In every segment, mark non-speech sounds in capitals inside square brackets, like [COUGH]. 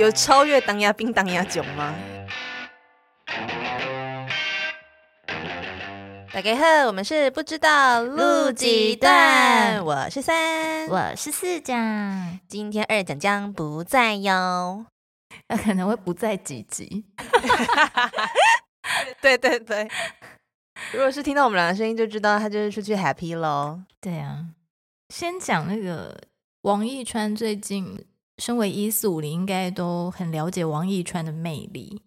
有超越当压兵当压囧吗？大家好，我们是不知道录几段，我是三，我是四讲，今天二讲将不在哟，那可能会不在几集。[LAUGHS] 对对对，如果是听到我们两个声音，就知道他就是出去 happy 喽。对啊，先讲那个王一川，最近身为一四五零，应该都很了解王一川的魅力，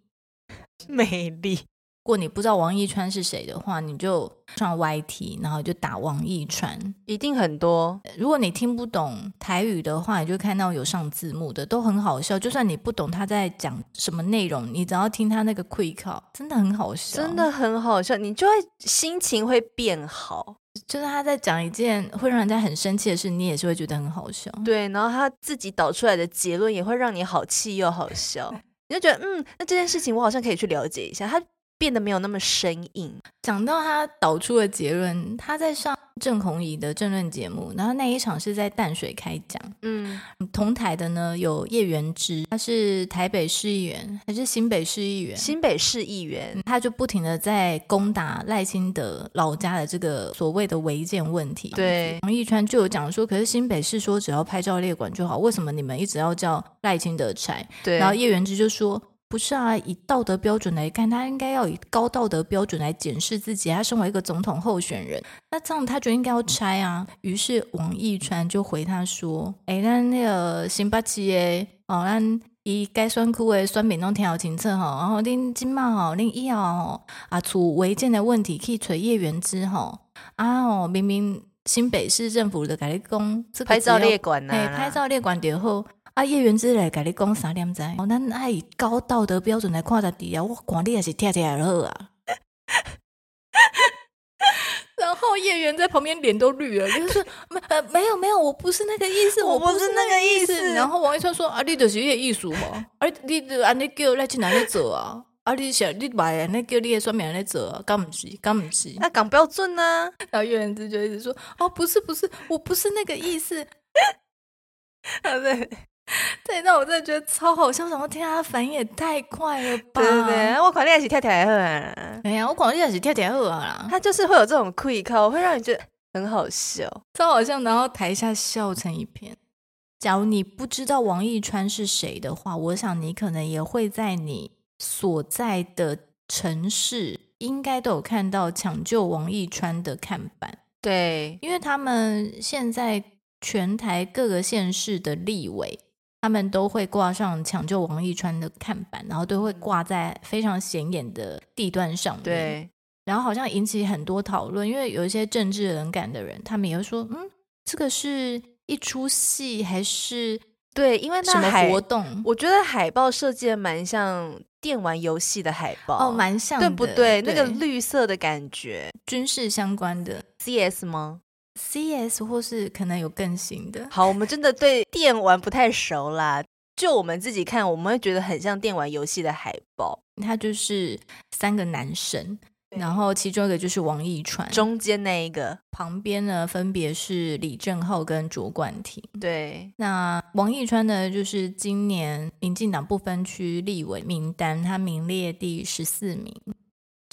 [LAUGHS] 魅力。如果你不知道王一川是谁的话，你就上 YT，然后就打王一川，一定很多。如果你听不懂台语的话，你就看到有上字幕的，都很好笑。就算你不懂他在讲什么内容，你只要听他那个 quick 真的很好笑，真的很好笑，你就会心情会变好。就是他在讲一件会让人家很生气的事，你也是会觉得很好笑。对，然后他自己导出来的结论也会让你好气又好笑，[LAUGHS] 你就觉得嗯，那这件事情我好像可以去了解一下他。变得没有那么生硬。讲到他导出的结论，他在上郑红怡的政论节目，然后那一场是在淡水开讲。嗯，同台的呢有叶元之，他是台北市议员还是新北市议员？新北市议员，他就不停的在攻打赖清德老家的这个所谓的违建问题。对，王义川就有讲说，可是新北市说只要拍照列管就好，为什么你们一直要叫赖清德拆？对，然后叶元之就说。不是啊，以道德标准来看，他应该要以高道德标准来检视自己。他身为一个总统候选人，那这样他就应该要拆啊。于是王义川就回他说：“哎，那那个新八七诶，哦，咱以该酸苦的酸民拢挺好清楚哈。然后恁今嘛吼，恁以后吼啊，出违建的问题可以锤叶元之吼啊哦，明明新北市政府的改立工拍照列管呐，拍照列管之后。”啊！叶元之来甲你讲三点在，哦，咱爱以高道德标准来看待你啊！我管你也是跳跳好啊。[LAUGHS] 然后叶元在旁边脸都绿了，就是没呃没有没有，我不是那个意思，我不是那个意思。然后王一川说：“啊，你就是叶艺术嘛，啊，你安尼叫来去哪里走啊？啊，你想你买那叫你的双面来走啊？干不是干不是？那讲标准呢？然后叶元之就一直说：哦，不是不是，我不是那个意思。啊对。[LAUGHS] 对，那我真的觉得超好笑，想说天啊，反应也太快了吧！对对对，我狂练习跳跳也好啊，哎呀，我狂练习跳跳也好啊，他就是会有这种 quick，会让你觉得很好笑，超好笑，然后台下笑成一片。假如你不知道王一川是谁的话，我想你可能也会在你所在的城市，应该都有看到抢救王一川的看板。对，因为他们现在全台各个县市的立委。他们都会挂上抢救王一川的看板，然后都会挂在非常显眼的地段上面。对，然后好像引起很多讨论，因为有一些政治冷感的人，他们也会说：“嗯，这个是一出戏还是对？因为什么活动？我觉得海报设计的蛮像电玩游戏的海报，哦，蛮像，对不对？那个绿色的感觉，军事相关的 CS 吗？” C.S. 或是可能有更新的。好，我们真的对电玩不太熟啦。就我们自己看，我们会觉得很像电玩游戏的海报。他就是三个男生，然后其中一个就是王一川，中间那一个旁边呢分别是李正浩跟卓冠廷。对，那王一川呢，就是今年民进党不分区立委名单，他名列第十四名。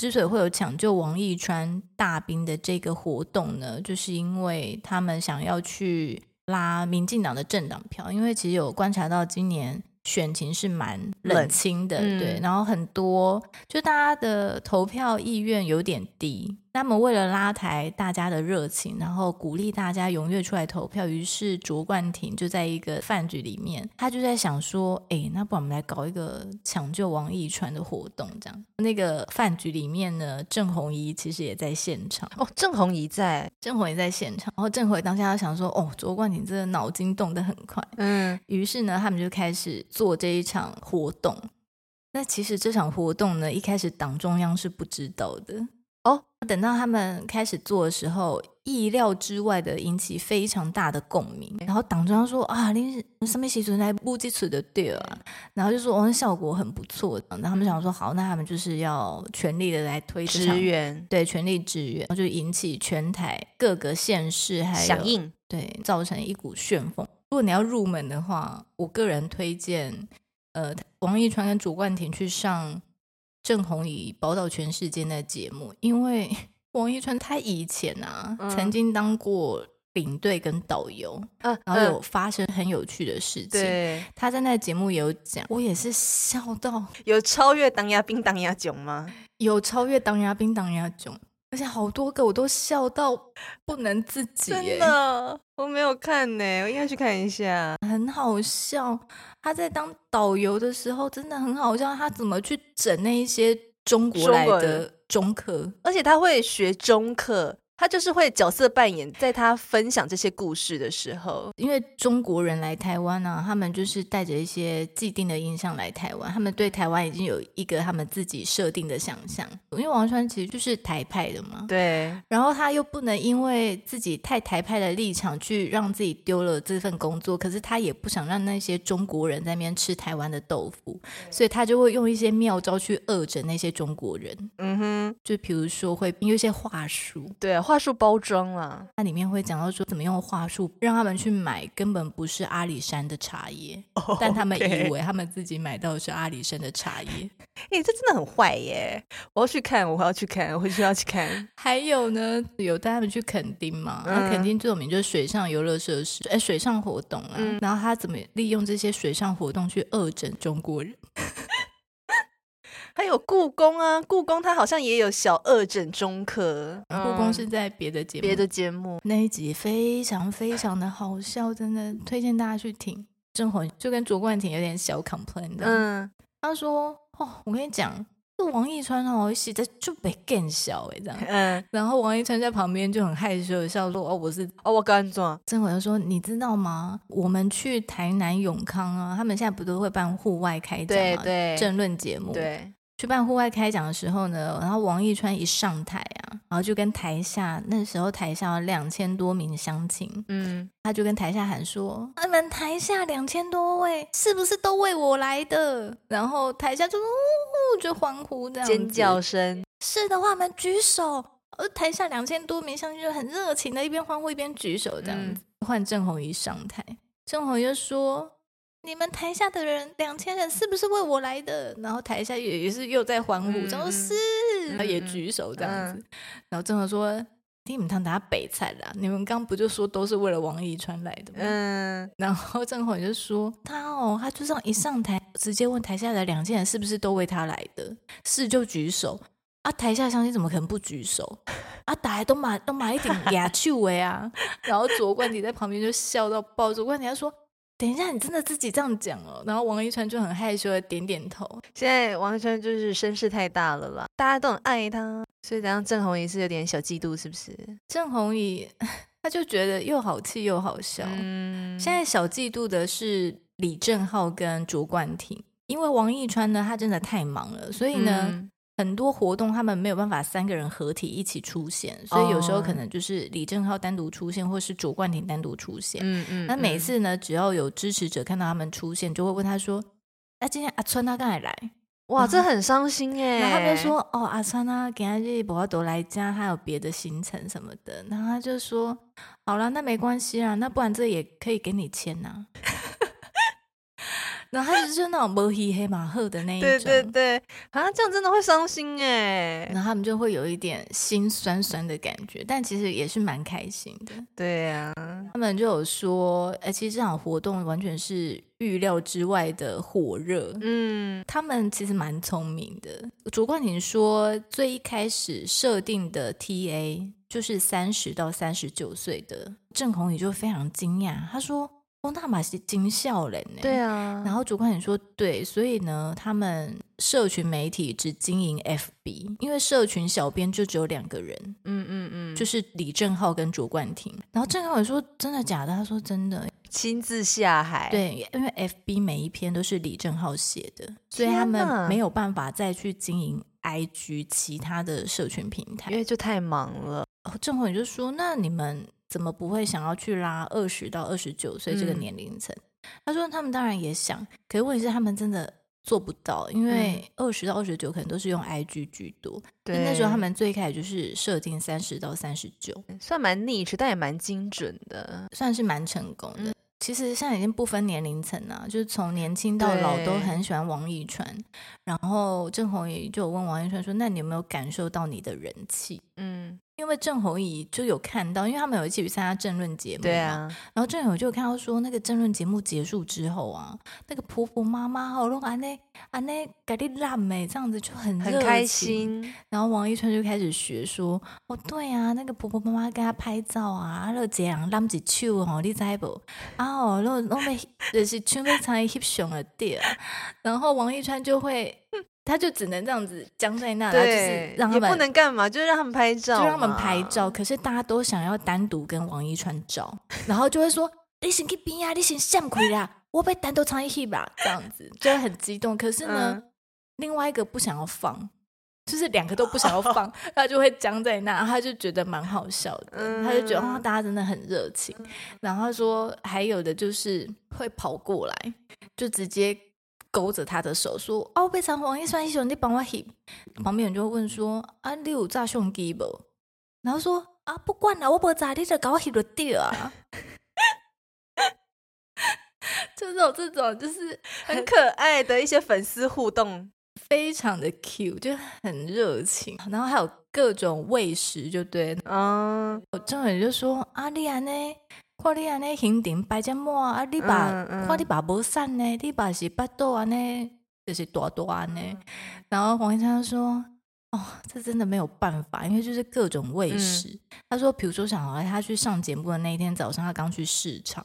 之所以会有抢救王义川大兵的这个活动呢，就是因为他们想要去拉民进党的政党票，因为其实有观察到今年选情是蛮冷清的，对，然后很多就大家的投票意愿有点低。他们为了拉抬大家的热情，然后鼓励大家踊跃出来投票，于是卓冠廷就在一个饭局里面，他就在想说：“哎，那不然我们来搞一个抢救王一川的活动，这样。”那个饭局里面呢，郑红怡其实也在现场哦。郑红怡在，郑红怡在现场。然后郑红怡当下想说：“哦，卓冠廷这个脑筋动得很快。”嗯，于是呢，他们就开始做这一场活动。那其实这场活动呢，一开始党中央是不知道的。哦，等到他们开始做的时候，意料之外的引起非常大的共鸣。然后党中央说啊，你什么习俗来不基础的对啊，然后就说哦，效果很不错。然后他们想说好，那他们就是要全力的来推支援，对，全力支援，然后就引起全台各个县市还有响应，对，造成一股旋风。如果你要入门的话，我个人推荐呃，王一川跟主冠廷去上郑红怡宝岛全世界的节目，因为 [LAUGHS] 王一川他以前啊、嗯曾经当过领队跟导游，嗯，然后有发生很有趣的事情。对他在那个节目也有讲，我也是笑到有超越当压兵当压囧吗？有超越当牙兵当牙囧，而且好多个我都笑到不能自己耶，真的，我没有看呢，我应该去看一下。很好笑。他在当导游的时候真的很好笑，他怎么去整那一些中国来的中客？而且他会学中课，他就是会角色扮演，在他分享这些故事的时候，因为中国人来台湾呢、他们就是带着一些既定的印象来台湾，他们对台湾已经有一个他们自己设定的想象。因为王川其实就是台派的嘛，对，然后他又不能因为自己太台派的立场去让自己丢了这份工作，可是他也不想让那些中国人在那边吃台湾的豆腐，所以他就会用一些妙招去恶整那些中国人，嗯哼，就比如说会用一些话术，对，话术包装啦，它里面会讲到说怎么用话术让他们去买根本不是阿里山的茶叶，但他们以为他们自己买到的是阿里山的茶叶。[LAUGHS] 哎、这真的很坏耶！我要去看，我要去看，我回去要去看。还有呢，有带他们去垦丁嘛？那、嗯垦丁最有名就是水上游乐设施，哎，水上活动啊。嗯然后他怎么利用这些水上活动去恶整中国人？还有故宫啊，故宫它好像也有小二诊中课，故宫是在别的节目，别的节目，那一集非常非常的好笑，真的推荐大家去听。郑红就跟卓冠廷有点小 complain 的，嗯，他说：“哦，我跟你讲，这王一川哦，写的就被更小哎这样。”嗯，然后王一川在旁边就很害羞的笑说：“哦，我是哦，我刚做，郑伟就说，你知道吗？我们去台南永康啊，他们现在不都会办户外开讲吗？对对政论节目。，对，去办户外开讲的时候呢，然后王一川一上台啊，然后就跟台下那时候台下有两千多名乡亲，嗯，他就跟台下喊说：“你们台下两千多位，是不是都为我来的？”然后台下就呜就欢呼这样子尖叫声，是的话，我们举手。而台下两千多名乡亲就很热情的，一边欢呼一边举手，这样子。换郑红一上台，郑红怡就说：“你们台下的人两千人是不是为我来的？”然后台下也也是又在欢呼，嗯然后是，然后也举手这样子。嗯然后郑红说：“你们他打北菜啦，你们刚不就说都是为了王一川来的吗？”嗯，然后郑红怡就说：“他哦，他就这样一上台，直接问台下的两千人是不是都为他来的？是就举手啊！台下相亲怎么可能不举手 [LAUGHS] 啊？大家都买都买一顶牙球哎啊！然后左冠廷在旁边就笑到爆，左冠廷他说：‘等一下，你真的自己这样讲哦？’然后王一川就很害羞的点点头。现在王一川就是声势太大了啦，大家都很爱他，所以这样郑红也是有点小嫉妒，是不是？郑红怡 [LAUGHS] 他就觉得又好气又好笑。嗯，现在小嫉妒的是李正浩跟卓冠廷，因为王一川呢，他真的太忙了，所以呢。嗯很多活动他们没有办法三个人合体一起出现，所以有时候可能就是李正浩单独出现，或是卓冠廷单独出现。嗯嗯，那每嗯次呢，只要有支持者看到他们出现，就会问他说：“那、今天阿川他刚才来？”哇，这很伤心哎。然后他就说：“哦，阿川啊，给他日不要都来家，他有别的行程什么的。”然后他就说：“好了，那没关系啊，那不然这也可以给你签呐、然后他就是那种摸黑黑马赫的那一种，对对对，啊，这样真的会伤心哎。然后他们就会有一点心酸酸的感觉，但其实也是蛮开心的。对呀、他们就有说，哎，其实这场活动完全是预料之外的火热。嗯他们其实蛮聪明的。卓冠廷说，最一开始设定的 TA 就是三十到三十九岁的，郑红宇就非常惊讶，他说：“哦，那嘛是金笑人呢。”对啊，然后主管也说，对，所以呢，他们社群媒体只经营 FB，因为社群小编就只有两个人，嗯嗯嗯，就是李正浩跟卓冠廷。然后正浩也说，真的假的？他说真的，亲自下海。，对，因为 FB 每一篇都是李正浩写的，所以他们没有办法再去经营 IG 其他的社群平台因。为就太忙了。哦郑宏也就说，那你们怎么不会想要去拉二十到二十九岁这个嗯年龄层？他说他们当然也想，可是问题是他们真的做不到，因为二十到二十九可能都是用 IG 居多。嗯对，那时候他们最开始就是设定三十到三十九，算蛮 niche，但也蛮精准的。算是蛮成功的。其实现在已经不分年龄层了，就是从年轻到老都很喜欢王一川。然后郑红也就有问王一川说：“那你有没有感受到你的人气？”嗯，因为郑弘仪就有看到，因为他们有一起去参加政论节目，对。啊，然后郑弘仪就有看到说，那个政论节目结束之后啊，那个婆婆妈妈好弄安内安内给你烂美，这样子就很很开。心。然后王一川就开始学说：“哦，对啊，那个婆婆妈妈跟他拍照啊，啊，就这样揽一手吼，你知不？啊哦，然后然后就是全部参与翕相的点，然后王一川就会，他就只能这样子僵在那，然后就是对，也不让他们能干嘛，就是让他们拍照，就让他们拍照。。可是大家都想要单独跟王一川照，然后就会说：你先去边啊，你先闪开啦，我被单独参与翕吧，这样子就会很激动。可是呢，嗯另外一个不想要放。就是两个都不想要放，[LAUGHS] 他就会僵在那，他就觉得蛮好笑的，嗯他就觉得哦，大家真的很热情。然后他说还有的就是会跑过来，就直接勾着他的手说：“哦，非常黄一川兄，你帮我 hip。”旁边人就会问说：“啊，你有炸相机不？”然后说：“啊，不管了，我不炸，你就搞我 hip 就对了啊。[LAUGHS] ”就是有这种，就是很可爱的一些粉丝互动，非常的 Q，就很热情，然后还有各种喂食，就对。嗯，我郑伟就说：“啊，你安呢？看你安尼行程摆这么啊，你爸、嗯嗯看你爸无散呢，你爸是巴肚安呢，就是大大安呢。然后黄医生说：“哦，这真的没有办法，因为就是各种喂食。他说，比如说小孩他去上节目的那一天早上，他刚去市场，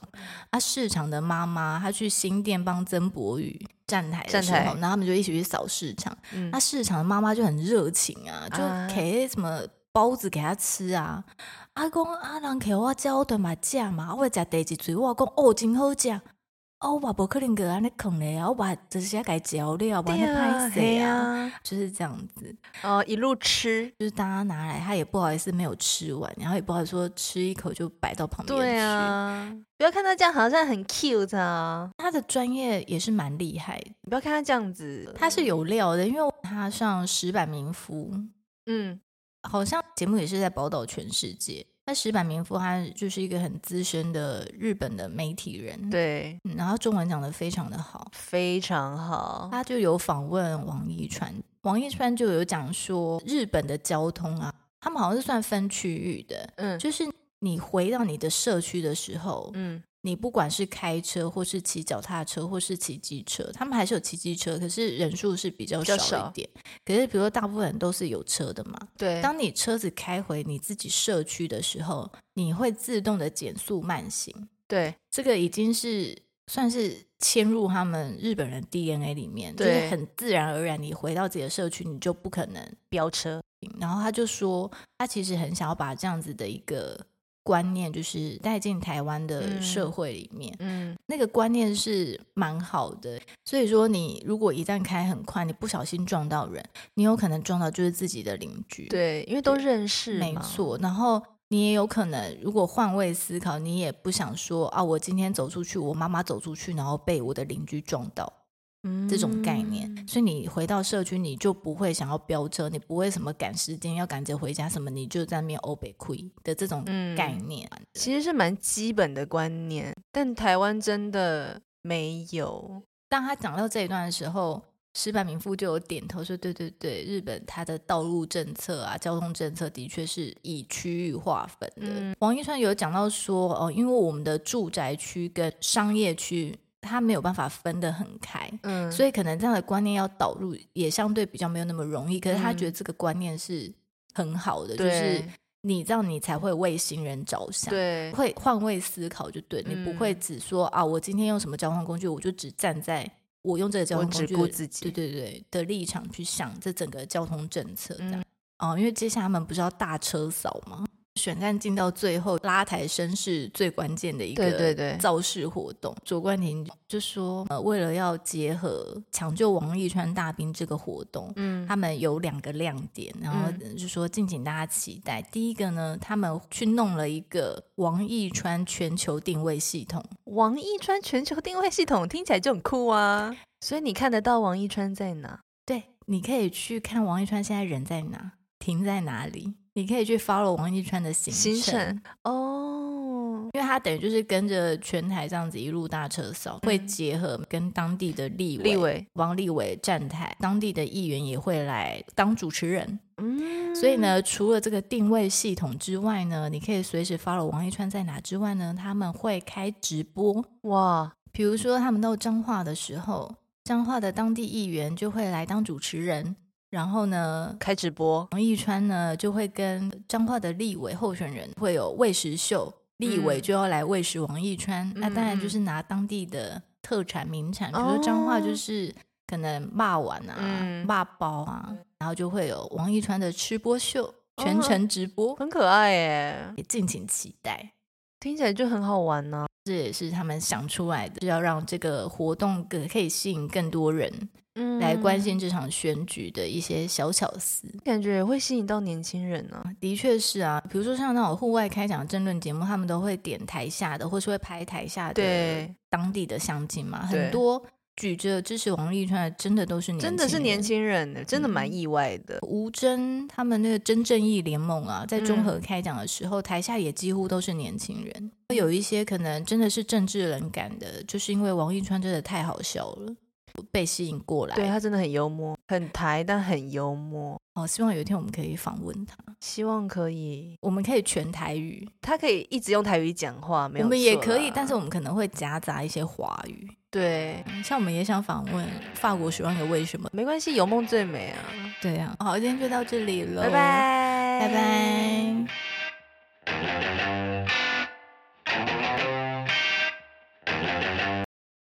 啊，市场的妈妈她去新店帮曾博宇站台的时候，然后他们就一起去扫市场。嗯那市场的妈妈就很热情啊，就啊给什么包子给他吃啊。啊，讲啊，人给我食，我都嘛食嘛，我食第一嘴，我讲哦，真好食。哦，我无可能个安尼啃咧啊，我把这些给嚼了，不然对拍啊，谁啊？啊，就是这样子，哦，一路吃，就是大家拿来，他也不好意思没有吃完，然后也不好意思说吃一口就摆到旁边对去。啊，不要看他这样好像很 cute 啊，他的专业也是蛮厉害的，你不要看他这样子，他是有料的，因为他上石板民夫，嗯好像节目也是在宝岛全世界。那石板民夫他就是一个很资深的日本的媒体人，，对，嗯、然后中文讲的非常的好。非常好，他就有访问王一川，王一川就有讲说，日本的交通啊，他们好像是算分区域的，嗯就是你回到你的社区的时候，嗯你不管是开车或是骑脚踏车或是骑机车，他们还是有骑机车，可是人数是比较少一点。可是比如说大部分人都是有车的嘛，对，当你车子开回你自己社区的时候，你会自动的减速慢行，对这个已经是算是嵌入他们日本人 DNA 里面，就是很自然而然，你回到自己的社区，你就不可能。飙车，然后他就说，他其实很想要把这样子的一个观念，就是带进台湾的嗯社会里面。嗯那个观念是蛮好的，所以说你如果一旦开很快，你不小心撞到人，你有可能撞到就是自己的邻居。对，因为都认识，没，错，然后你也有可能，如果换位思考，你也不想说啊，我今天走出去，我妈妈走出去，然后被我的邻居撞到嗯这种概念，所以你回到社区，你就不会想要飙车，你不会什么赶时间要赶着回家什么，你就在那边欧北亏的这种嗯概念。其实是蛮基本的观念，但台湾真的没有。当他讲到这一段的时候，石板民夫就有点头说：“对对对，日本它的道路政策啊，交通政策的确是以区域划分的。嗯王一川有讲到说，哦，因为我们的住宅区跟商业区，它没有办法分得很开。嗯，所以可能这样的观念要导入，也相对比较没有那么容易。可是他嗯觉得这个观念是很好的，就是你这样你才会为行人着想。对会换位思考就对，你不会嗯只说啊，我今天用什么交通工具，我就只站在我用这个交通工具对对对的立场去想这整个交通政策这样。嗯哦，因为接下来他们不是要大车扫吗？选战进到最后，拉抬声是最关键的一个对对对造势活动。卓冠廷就说，呃，为了要结合抢救王一川大兵这个活动，嗯他们有两个亮点，然后就说敬请大家期待。第一个呢，他们去弄了一个王一川全球定位系统，王一川全球定位系统听起来就很酷啊，所以你看得到王一川在哪？对，你可以去看王一川现在人在哪，停在哪里，你可以去 follow 王一川的行行程程。哦，因为他等于就是跟着全台这样子一路大车扫，会结合跟当地的立委、立委王立委站台，当地的议员也会来当主持人。嗯，所以呢，除了这个定位系统之外呢，你可以随时 follow 王一川在哪之外呢，他们会开直播。哇，比如说他们到彰化的时候，彰化的当地议员就会来当主持人，然后呢，开直播，王一川呢就会跟彰化的立委候选人会有喂食秀，立委嗯。就要来喂食王一川。那当然嗯就是拿当地的特产名产，比如说彰化就是可能霸碗啊、嗯。霸包啊，然后就会有王一川的吃播秀，全程直播，很可爱耶，也敬请期待。听起来就很好玩呢、这也是他们想出来的，是要让这个活动更可以吸引更多人嗯来关心这场选举的一些小巧思。感觉也会吸引到年轻人呢、的确是啊，比如说像那种户外开讲政论节目，他们都会点台下的，或是会拍台下的对当地的乡亲嘛。很多举着支持王立川的，真的都是年轻真的是年人。轻人呢，真的蛮嗯意外的。吴征他们那个真正义联盟啊，在中嗯和开讲的时候，台下也几乎都是年轻人。有一些可能真的是政治冷感的，就是因为王立川真的太好笑了，被吸引过来。对他真的很幽默，很台但很幽默。哦，希望有一天我们可以访问他，希望可以，我们可以全台语，他可以一直用台语讲话，没有我们也可以，但是我们可能会夹杂一些华语。对，像我们也想访问法国十万个为什么。没关系，有梦最美啊！对啊，好，今天就到这里了，拜，拜，拜拜。